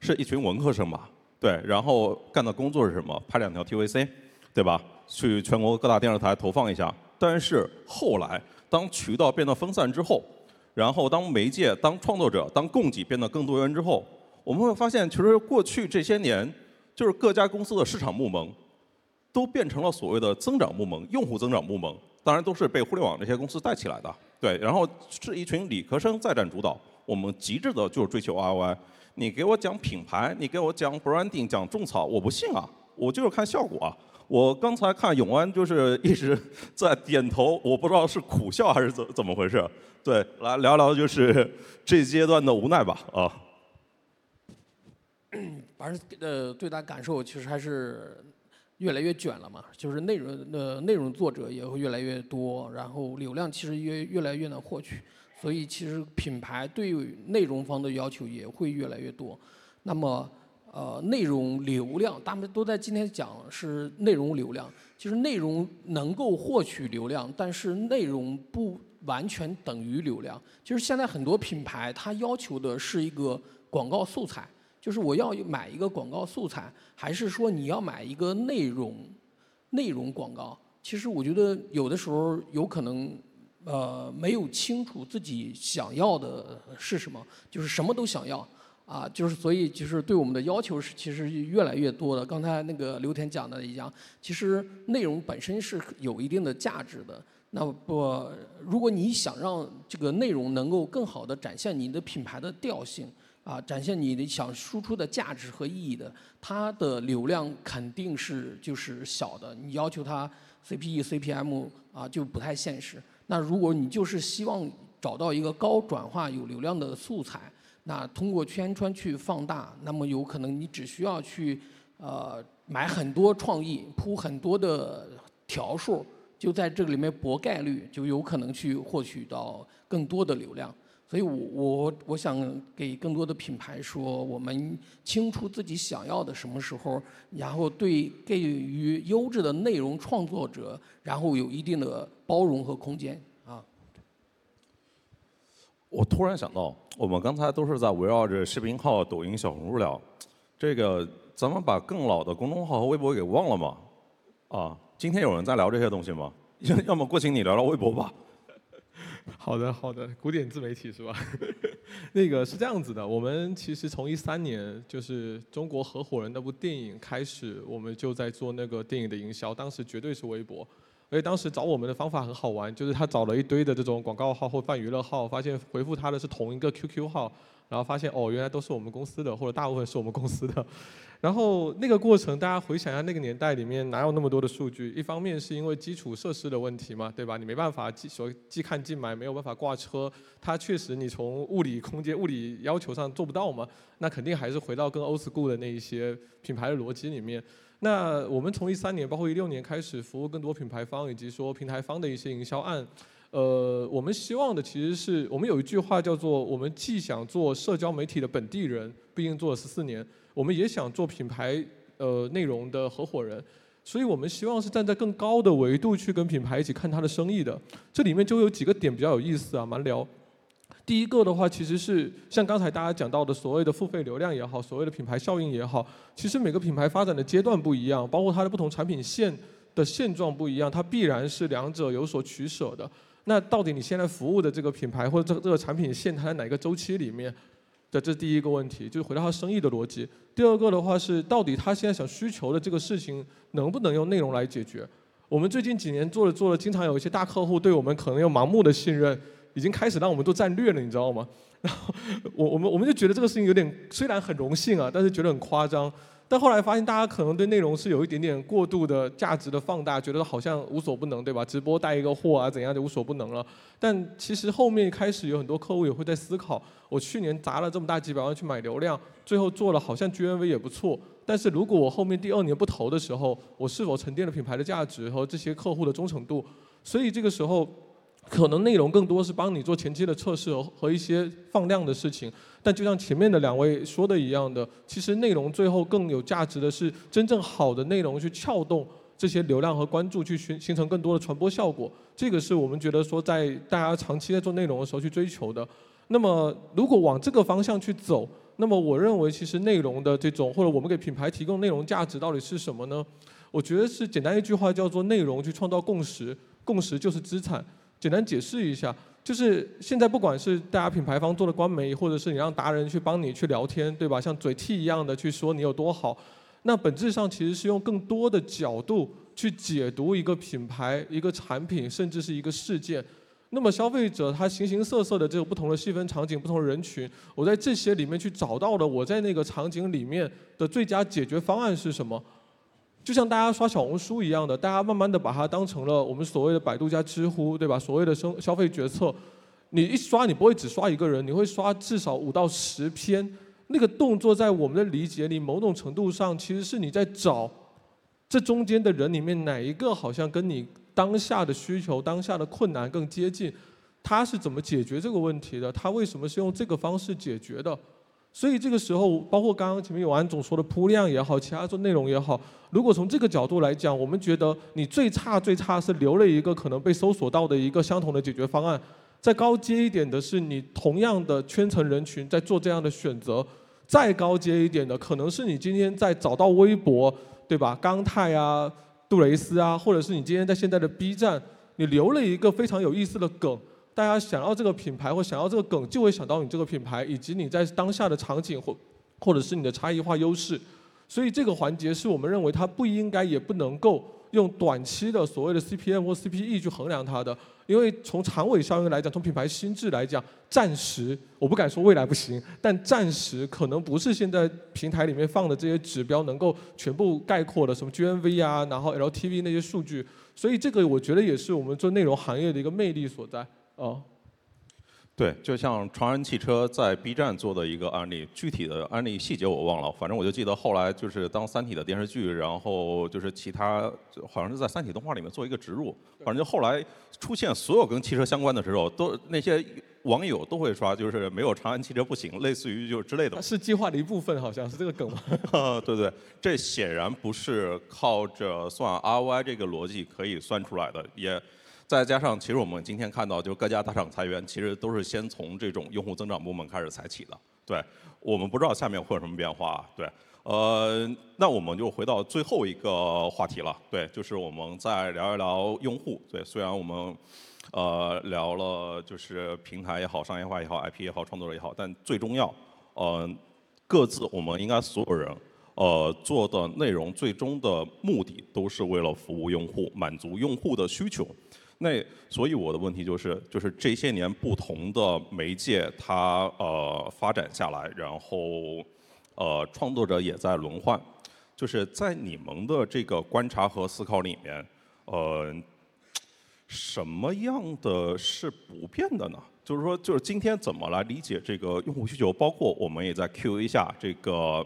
Speaker 2: 是一群文科生吧？对，然后干的工作是什么？拍两条 TVC，对吧？去全国各大电视台投放一下。但是后来，当渠道变得分散之后，然后当媒介、当创作者、当供给变得更多元之后，我们会发现，其实过去这些年，就是各家公司的市场部门，都变成了所谓的增长部门、用户增长部门。当然都是被互联网这些公司带起来的。对，然后是一群理科生在占主导。我们极致的就是追求 ROI。你给我讲品牌，你给我讲 branding，讲种草，我不信啊！我就是看效果啊！我刚才看永安就是一直在点头，我不知道是苦笑还是怎怎么回事。对，来聊聊就是这阶段的无奈吧啊。
Speaker 4: 反正呃，最大感受其实还是越来越卷了嘛，就是内容呃内容作者也会越来越多，然后流量其实越越来越难获取。所以其实品牌对内容方的要求也会越来越多。那么，呃，内容流量，他们都在今天讲是内容流量。其实内容能够获取流量，但是内容不完全等于流量。就是现在很多品牌它要求的是一个广告素材，就是我要买一个广告素材，还是说你要买一个内容内容广告？其实我觉得有的时候有可能。呃，没有清楚自己想要的是什么，就是什么都想要，啊，就是所以就是对我们的要求是其实越来越多的。刚才那个刘田讲的一样，其实内容本身是有一定的价值的。那不，如果你想让这个内容能够更好的展现你的品牌的调性，啊，展现你的想输出的价值和意义的，它的流量肯定是就是小的。你要求它 CPE、CPM 啊，就不太现实。那如果你就是希望找到一个高转化、有流量的素材，那通过圈圈去放大，那么有可能你只需要去呃买很多创意，铺很多的条数，就在这个里面博概率，就有可能去获取到更多的流量。所以我我我想给更多的品牌说，我们清楚自己想要的什么时候，然后对给予优质的内容创作者，然后有一定的。包容和空间！
Speaker 2: 我突然想到，我们刚才都是在围绕着视频号、抖音、小红书聊，这个咱们把更老的公众号和微博给忘了吗？啊，今天有人在聊这些东西吗？要 [laughs] 要么过请你聊聊微博吧。[laughs]
Speaker 3: 好的，好的，古典自媒体是吧？[laughs] 那个是这样子的，我们其实从一三年就是《中国合伙人》那部电影开始，我们就在做那个电影的营销，当时绝对是微博。所以当时找我们的方法很好玩，就是他找了一堆的这种广告号或泛娱乐号，发现回复他的是同一个 QQ 号，然后发现哦，原来都是我们公司的，或者大部分是我们公司的。[laughs] 然后那个过程，大家回想一下，那个年代里面哪有那么多的数据？一方面是因为基础设施的问题嘛，对吧？你没办法既说既看既买，没有办法挂车，它确实你从物理空间、物理要求上做不到嘛。那肯定还是回到跟 old school 的那一些品牌的逻辑里面。那我们从一三年，包括一六年开始服务更多品牌方以及说平台方的一些营销案，呃，我们希望的其实是我们有一句话叫做，我们既想做社交媒体的本地人，毕竟做了十四年，我们也想做品牌呃内容的合伙人，所以我们希望是站在更高的维度去跟品牌一起看他的生意的。这里面就有几个点比较有意思啊，蛮聊。第一个的话，其实是像刚才大家讲到的所谓的付费流量也好，所谓的品牌效应也好，其实每个品牌发展的阶段不一样，包括它的不同产品线的现状不一样，它必然是两者有所取舍的。那到底你现在服务的这个品牌或者这这个产品线，它在哪个周期里面？这这是第一个问题，就是回到他生意的逻辑。第二个的话是，到底他现在想需求的这个事情能不能用内容来解决？我们最近几年做了做了，经常有一些大客户对我们可能有盲目的信任，已经开始让我们都战略了，你知道吗？[laughs] 然后我我们我们就觉得这个事情有点，虽然很荣幸啊，但是觉得很夸张。但后来发现，大家可能对内容是有一点点过度的价值的放大，觉得好像无所不能，对吧？直播带一个货啊，怎样就无所不能了。但其实后面开始有很多客户也会在思考：我去年砸了这么大几百万去买流量，最后做了好像 GMV 也不错。但是如果我后面第二年不投的时候，我是否沉淀了品牌的价值和这些客户的忠诚度？所以这个时候。可能内容更多是帮你做前期的测试和一些放量的事情，但就像前面的两位说的一样的，其实内容最后更有价值的是真正好的内容去撬动这些流量和关注，去形形成更多的传播效果。这个是我们觉得说在大家长期在做内容的时候去追求的。那么如果往这个方向去走，那么我认为其实内容的这种或者我们给品牌提供内容价值到底是什么呢？我觉得是简单一句话叫做内容去创造共识，共识就是资产。简单解释一下，就是现在不管是大家品牌方做的官媒，或者是你让达人去帮你去聊天，对吧？像嘴替一样的去说你有多好，那本质上其实是用更多的角度去解读一个品牌、一个产品，甚至是一个事件。那么消费者他形形色色的这个不同的细分场景、不同人群，我在这些里面去找到了我在那个场景里面的最佳解决方案是什么。就像大家刷小红书一样的，大家慢慢的把它当成了我们所谓的百度加知乎，对吧？所谓的生消费决策，你一刷你不会只刷一个人，你会刷至少五到十篇。那个动作在我们的理解里，某种程度上其实是你在找这中间的人里面哪一个好像跟你当下的需求、当下的困难更接近，他是怎么解决这个问题的？他为什么是用这个方式解决的？所以这个时候，包括刚刚前面有安总说的铺量也好，其他做内容也好，如果从这个角度来讲，我们觉得你最差最差是留了一个可能被搜索到的一个相同的解决方案。再高阶一点的是，你同样的圈层人群在做这样的选择。再高阶一点的，可能是你今天在找到微博，对吧？刚泰啊、杜蕾斯啊，或者是你今天在现在的 B 站，你留了一个非常有意思的梗。大家想要这个品牌或想要这个梗，就会想到你这个品牌，以及你在当下的场景或或者是你的差异化优势。所以这个环节是我们认为它不应该也不能够用短期的所谓的 CPM 或 CPE 去衡量它的，因为从长尾效应来讲，从品牌心智来讲，暂时我不敢说未来不行，但暂时可能不是现在平台里面放的这些指标能够全部概括的，什么 GMV 啊，然后 LTV 那些数据。所以这个我觉得也是我们做内容行业的一个魅力所在。哦，
Speaker 2: 对，就像长安汽车在 B 站做的一个案例，具体的案例细节我忘了，反正我就记得后来就是当三体的电视剧，然后就是其他好像是在三体动画里面做一个植入，反正就后来出现所有跟汽车相关的时候，都那些网友都会刷，就是没有长安汽车不行，类似于就是之类的。
Speaker 3: 是计划的一部分，好像是这个梗吗？[laughs]
Speaker 2: 对对，这显然不是靠着算 ROI 这个逻辑可以算出来的，也。再加上，其实我们今天看到，就各家大厂裁员，其实都是先从这种用户增长部门开始裁起的。对，我们不知道下面会有什么变化。对，呃，那我们就回到最后一个话题了。对，就是我们再聊一聊用户。对，虽然我们呃聊了就是平台也好，商业化也好，IP 也好，创作者也好，但最重要，呃，各自我们应该所有人呃做的内容，最终的目的都是为了服务用户，满足用户的需求。那所以我的问题就是，就是这些年不同的媒介它呃发展下来，然后呃创作者也在轮换，就是在你们的这个观察和思考里面，呃，什么样的是不变的呢？就是说，就是今天怎么来理解这个用户需求？包括我们也在 Q 一下这个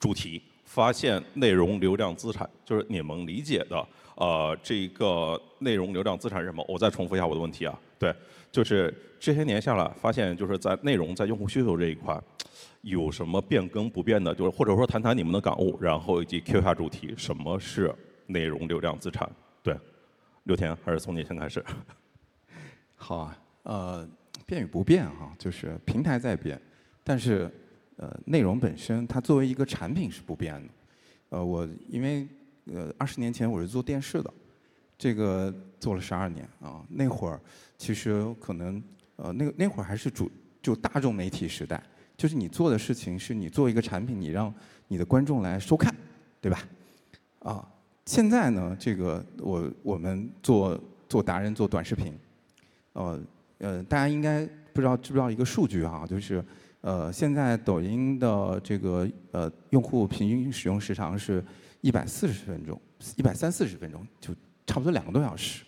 Speaker 2: 主题，发现内容流量资产，就是你们理解的。呃，这个内容流量资产是什么？我再重复一下我的问题啊。对，就是这些年下来，发现就是在内容在用户需求这一块，有什么变更不变的？就是或者说谈谈你们的感悟，然后以及 Q 下主题，什么是内容流量资产？对，刘田还是从你先开始。[laughs]
Speaker 5: 好啊，呃，变与不变哈，就是平台在变，但是呃，内容本身它作为一个产品是不变的。呃，我因为。呃，二十年前我是做电视的，这个做了十二年啊。那会儿其实可能呃，那个那会儿还是主就大众媒体时代，就是你做的事情是你做一个产品，你让你的观众来收看，对吧？啊，现在呢，这个我我们做做达人做短视频，呃呃，大家应该不知道知不知道一个数据啊，就是呃现在抖音的这个呃用户平均使用时长是一百四十分钟，一百三四十分钟，就差不多两个多小时，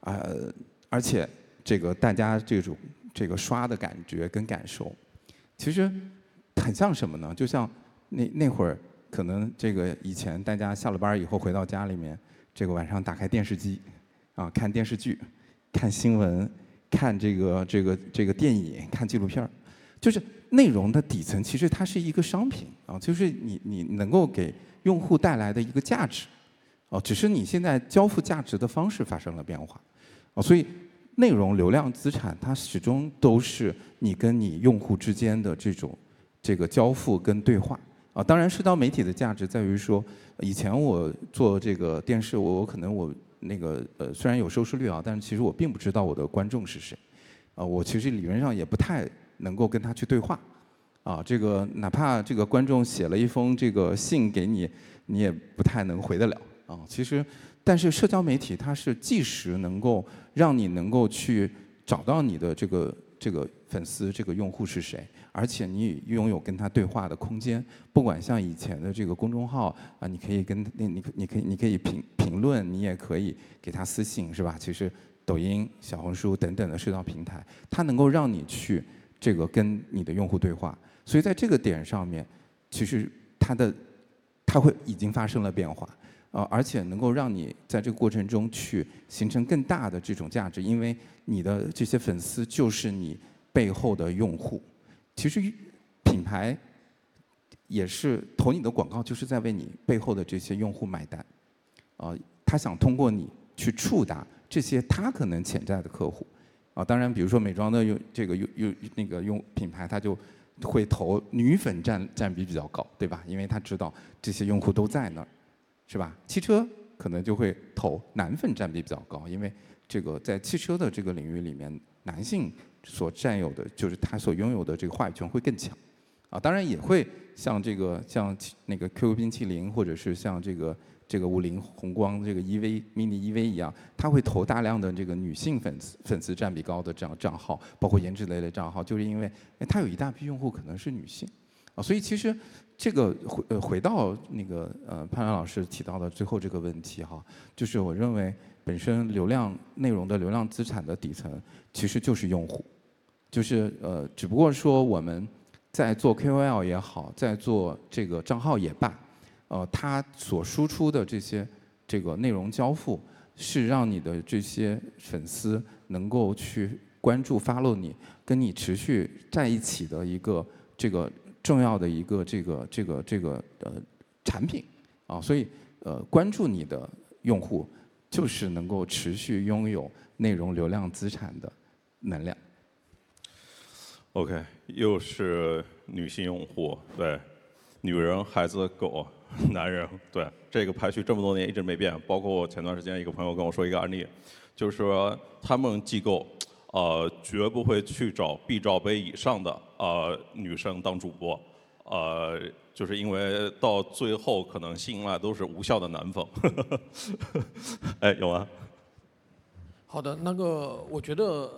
Speaker 5: 呃，而且这个大家这种这个刷的感觉跟感受，其实很像什么呢？就像那那会儿。可能这个以前大家下了班以后回到家里面，这个晚上打开电视机，啊，看电视剧，看新闻，看这个这个这个电影，看纪录片儿，就是内容的底层其实它是一个商品啊，就是你你能够给用户带来的一个价值，哦，只是你现在交付价值的方式发生了变化，啊，所以内容流量资产它始终都是你跟你用户之间的这种这个交付跟对话。啊，当然，社交媒体的价值在于说，以前我做这个电视，我我可能我那个呃，虽然有收视率啊，但是其实我并不知道我的观众是谁，啊，我其实理论上也不太能够跟他去对话，啊，这个哪怕这个观众写了一封这个信给你，你也不太能回得了，啊，其实，但是社交媒体它是即时能够让你能够去找到你的这个这个粉丝这个用户是谁。而且你拥有跟他对话的空间，不管像以前的这个公众号啊，你可以跟那你你可以你可以评评论，你也可以给他私信，是吧？其实抖音、小红书等等的社交平台，它能够让你去这个跟你的用户对话，所以在这个点上面，其实它的它会已经发生了变化啊，而且能够让你在这个过程中去形成更大的这种价值，因为你的这些粉丝就是你背后的用户。其实品牌也是投你的广告，就是在为你背后的这些用户买单。啊，他想通过你去触达这些他可能潜在的客户。啊，当然，比如说美妆的用这个用用那个用品牌，他就会投女粉占占比比较高，对吧？因为他知道这些用户都在那儿，是吧？汽车可能就会投男粉占比比较高，因为这个在汽车的这个领域里面，男性。所占有的，就是他所拥有的这个话语权会更强，啊，当然也会像这个像那个 QQ 冰淇淋，或者是像这个这个五菱宏光这个 EV mini EV 一样，他会投大量的这个女性粉丝粉丝占比高的这样账号，包括颜值类的账号，就是因为他有一大批用户可能是女性，啊，所以其实这个回呃回到那个呃潘老师提到的最后这个问题哈，就是我认为本身流量内容的流量资产的底层其实就是用户。就是呃，只不过说我们在做 KOL 也好，在做这个账号也罢，呃，它所输出的这些这个内容交付，是让你的这些粉丝能够去关注、follow 你，跟你持续在一起的一个这个重要的一个这个这个这个呃产品啊，所以呃，关注你的用户就是能够持续拥有内容流量资产的能量。
Speaker 2: OK，又是女性用户，对，女人、孩子、狗、[laughs] 男人，对，这个排序这么多年一直没变。包括我前段时间一个朋友跟我说一个案例，就是说他们机构，呃，绝不会去找 B 罩杯以上的呃女生当主播，呃，就是因为到最后可能吸引来都是无效的男粉。[laughs] 哎，有吗？
Speaker 4: 好的，那个我觉得。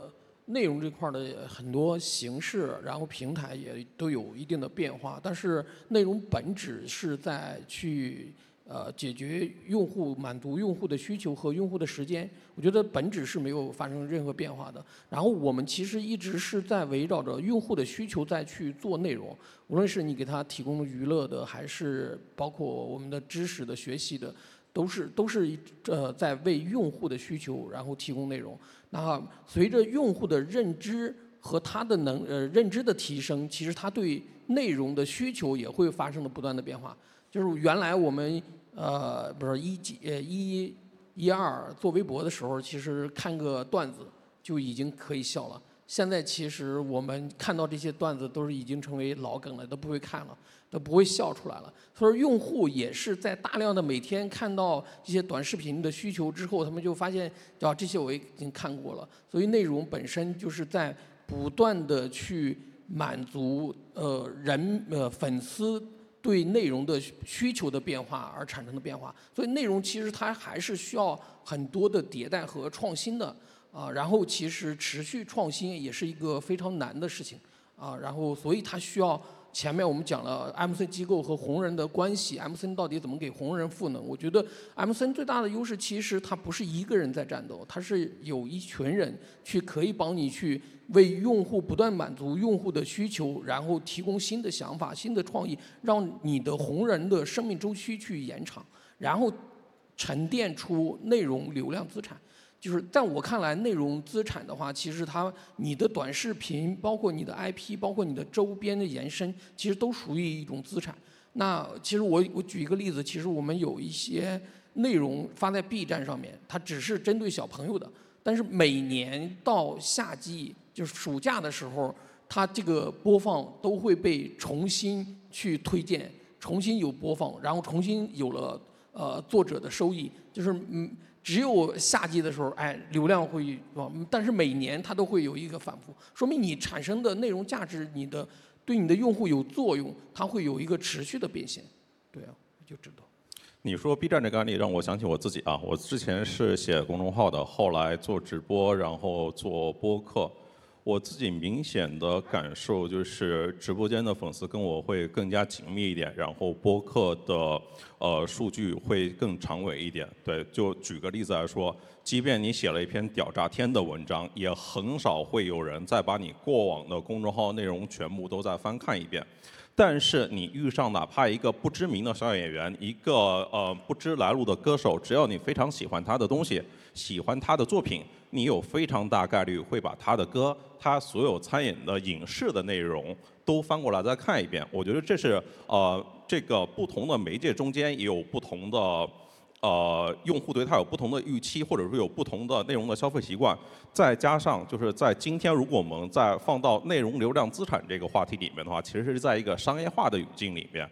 Speaker 4: 内容这块儿的很多形式，然后平台也都有一定的变化，但是内容本质是在去呃解决用户满足用户的需求和用户的时间，我觉得本质是没有发生任何变化的。然后我们其实一直是在围绕着用户的需求在去做内容，无论是你给他提供娱乐的，还是包括我们的知识的学习的。都是都是呃在为用户的需求然后提供内容。那随着用户的认知和他的能呃认知的提升，其实他对内容的需求也会发生了不断的变化。就是原来我们呃不是一几呃一一二做微博的时候，其实看个段子就已经可以笑了。现在其实我们看到这些段子都是已经成为老梗了，都不会看了。都不会笑出来了。所以用户也是在大量的每天看到一些短视频的需求之后，他们就发现，啊，这些我已经看过了。所以内容本身就是在不断的去满足呃人呃粉丝对内容的需求的变化而产生的变化，所以内容其实它还是需要很多的迭代和创新的啊。然后其实持续创新也是一个非常难的事情啊。然后所以它需要。前面我们讲了 M C 机构和红人的关系，M C 到底怎么给红人赋能？我觉得 M C 最大的优势其实它不是一个人在战斗，它是有一群人去可以帮你去为用户不断满足用户的需求，然后提供新的想法、新的创意，让你的红人的生命周期去延长，然后沉淀出内容流量资产。就是在我看来，内容资产的话，其实它你的短视频，包括你的 IP，包括你的周边的延伸，其实都属于一种资产。那其实我我举一个例子，其实我们有一些内容发在 B 站上面，它只是针对小朋友的，但是每年到夏季就是暑假的时候，它这个播放都会被重新去推荐，重新有播放，然后重新有了呃作者的收益，就是嗯。只有夏季的时候，哎，流量会往，但是每年它都会有一个反复，说明你产生的内容价值，你的对你的用户有作用，它会有一个持续的变现，对啊，就知道。
Speaker 2: 你说 B 站这个案例让我想起我自己啊，我之前是写公众号的，后来做直播，然后做播客。我自己明显的感受就是，直播间的粉丝跟我会更加紧密一点，然后播客的呃数据会更长尾一点。对，就举个例子来说，即便你写了一篇屌炸天的文章，也很少会有人再把你过往的公众号内容全部都再翻看一遍。但是你遇上哪怕一个不知名的小演员，一个呃不知来路的歌手，只要你非常喜欢他的东西，喜欢他的作品。你有非常大概率会把他的歌，他所有参演的影视的内容都翻过来再看一遍。我觉得这是呃，这个不同的媒介中间也有不同的呃用户对他有不同的预期，或者说有不同的内容的消费习惯。再加上就是在今天，如果我们再放到内容流量资产这个话题里面的话，其实是在一个商业化的语境里面。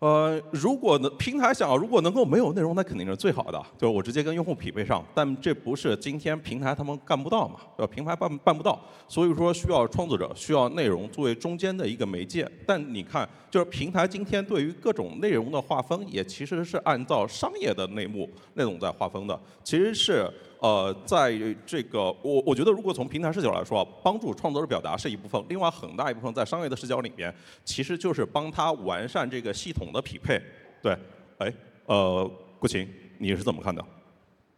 Speaker 2: 呃，如果能平台想，如果能够没有内容，那肯定是最好的，就是我直接跟用户匹配上。但这不是今天平台他们干不到嘛？呃，平台办办不到，所以说需要创作者，需要内容作为中间的一个媒介。但你看，就是平台今天对于各种内容的划分，也其实是按照商业的内幕那种在划分的，其实是。呃，在这个我我觉得，如果从平台视角来说，帮助创作者表达是一部分，另外很大一部分在商业的视角里面，其实就是帮他完善这个系统的匹配。对，哎，呃，顾琴，你是怎么看的？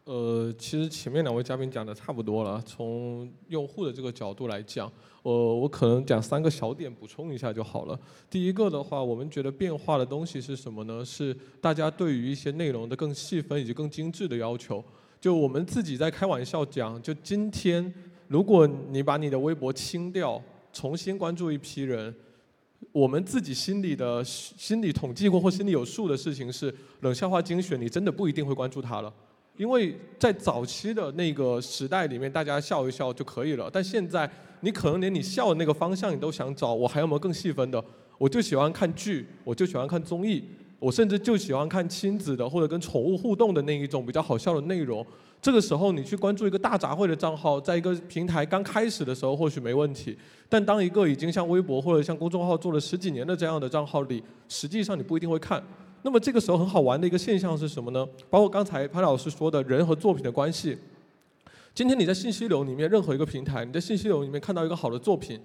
Speaker 3: 呃，其实前面两位嘉宾讲的差不多了。从用户的这个角度来讲，呃我可能讲三个小点补充一下就好了。第一个的话，我们觉得变化的东西是什么呢？是大家对于一些内容的更细分以及更精致的要求。就我们自己在开玩笑讲，就今天，如果你把你的微博清掉，重新关注一批人，我们自己心里的心里统计过或心里有数的事情是，冷笑话精选你真的不一定会关注他了，因为在早期的那个时代里面，大家笑一笑就可以了，但现在你可能连你笑的那个方向你都想找，我还有没有更细分的？我就喜欢看剧，我就喜欢看综艺。我甚至就喜欢看亲子的或者跟宠物互动的那一种比较好笑的内容。这个时候你去关注一个大杂烩的账号，在一个平台刚开始的时候或许没问题，但当一个已经像微博或者像公众号做了十几年的这样的账号里，实际上你不一定会看。那么这个时候很好玩的一个现象是什么呢？包括刚才潘老师说的人和作品的关系。今天你在信息流里面任何一个平台，你在信息流里面看到一个好的作品，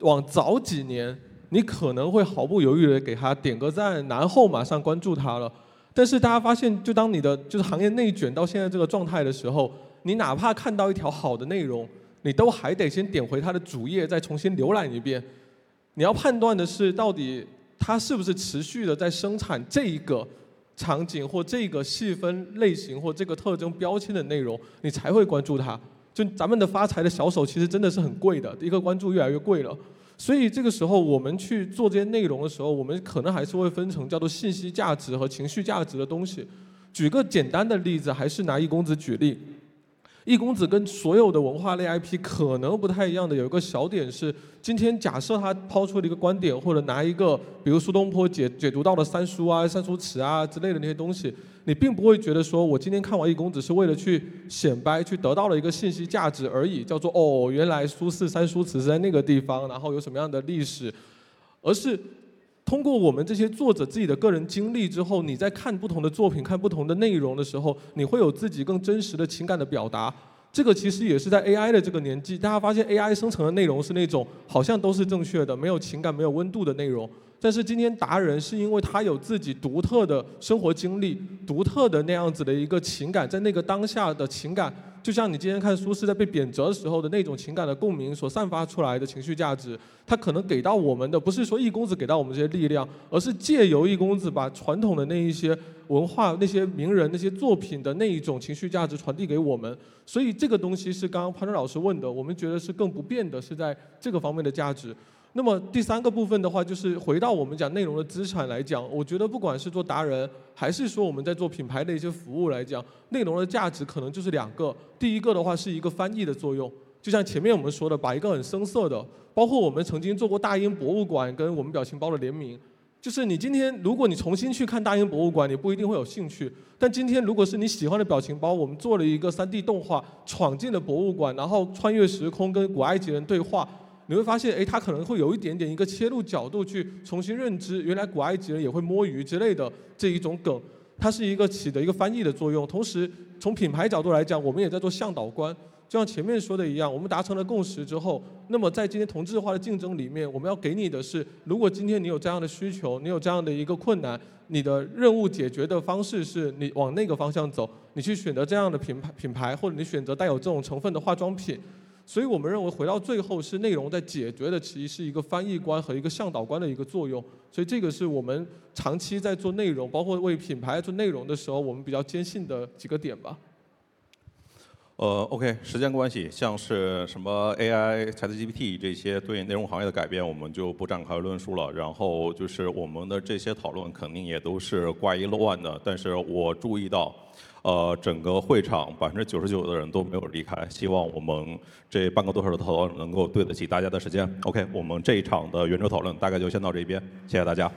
Speaker 3: 往早几年。你可能会毫不犹豫的给他点个赞，然后马上关注他了。但是大家发现，就当你的就是行业内卷到现在这个状态的时候，你哪怕看到一条好的内容，你都还得先点回他的主页，再重新浏览一遍。你要判断的是，到底他是不是持续的在生产这一个场景或这个细分类型或这个特征标签的内容，你才会关注他。就咱们的发财的小手，其实真的是很贵的，一个关注越来越贵了。所以这个时候，我们去做这些内容的时候，我们可能还是会分成叫做信息价值和情绪价值的东西。举个简单的例子，还是拿一公子举例。易公子跟所有的文化类 IP 可能不太一样的有一个小点是，今天假设他抛出了一个观点，或者拿一个比如苏东坡解解读到的三书啊、三书词啊之类的那些东西，你并不会觉得说我今天看完易公子是为了去显摆、去得到了一个信息价值而已，叫做哦，原来苏轼三书词是在那个地方，然后有什么样的历史，而是。通过我们这些作者自己的个人经历之后，你在看不同的作品、看不同的内容的时候，你会有自己更真实的情感的表达。这个其实也是在 AI 的这个年纪，大家发现 AI 生成的内容是那种好像都是正确的、没有情感、没有温度的内容。但是今天达人是因为他有自己独特的生活经历、独特的那样子的一个情感，在那个当下的情感。就像你今天看苏轼在被贬谪的时候的那种情感的共鸣所散发出来的情绪价值，他可能给到我们的不是说易公子给到我们这些力量，而是借由易公子把传统的那一些文化、那些名人、那些作品的那一种情绪价值传递给我们。所以这个东西是刚刚潘川老师问的，我们觉得是更不变的，是在这个方面的价值。那么第三个部分的话，就是回到我们讲内容的资产来讲，我觉得不管是做达人，还是说我们在做品牌的一些服务来讲，内容的价值可能就是两个。第一个的话是一个翻译的作用，就像前面我们说的，把一个很生涩的，包括我们曾经做过大英博物馆跟我们表情包的联名，就是你今天如果你重新去看大英博物馆，你不一定会有兴趣，但今天如果是你喜欢的表情包，我们做了一个 3D 动画，闯进了博物馆，然后穿越时空跟古埃及人对话。你会发现，哎，他可能会有一点点一个切入角度去重新认知，原来古埃及人也会摸鱼之类的这一种梗，它是一个起的一个翻译的作用。同时，从品牌角度来讲，我们也在做向导官，就像前面说的一样，我们达成了共识之后，那么在今天同质化的竞争里面，我们要给你的是，如果今天你有这样的需求，你有这样的一个困难，你的任务解决的方式是你往那个方向走，你去选择这样的品牌品牌，或者你选择带有这种成分的化妆品。所以我们认为，回到最后是内容在解决的，其实是一个翻译官和一个向导官的一个作用。所以这个是我们长期在做内容，包括为品牌做内容的时候，我们比较坚信的几个点吧。
Speaker 2: 呃，OK，时间关系，像是什么 AI、ChatGPT 这些对内容行业的改变，我们就不展开论述了。然后就是我们的这些讨论肯定也都是挂一漏万的。但是我注意到，呃，整个会场百分之九十九的人都没有离开。希望我们这半个多小时的讨论能够对得起大家的时间。OK，我们这一场的圆桌讨论大概就先到这边，谢谢大家。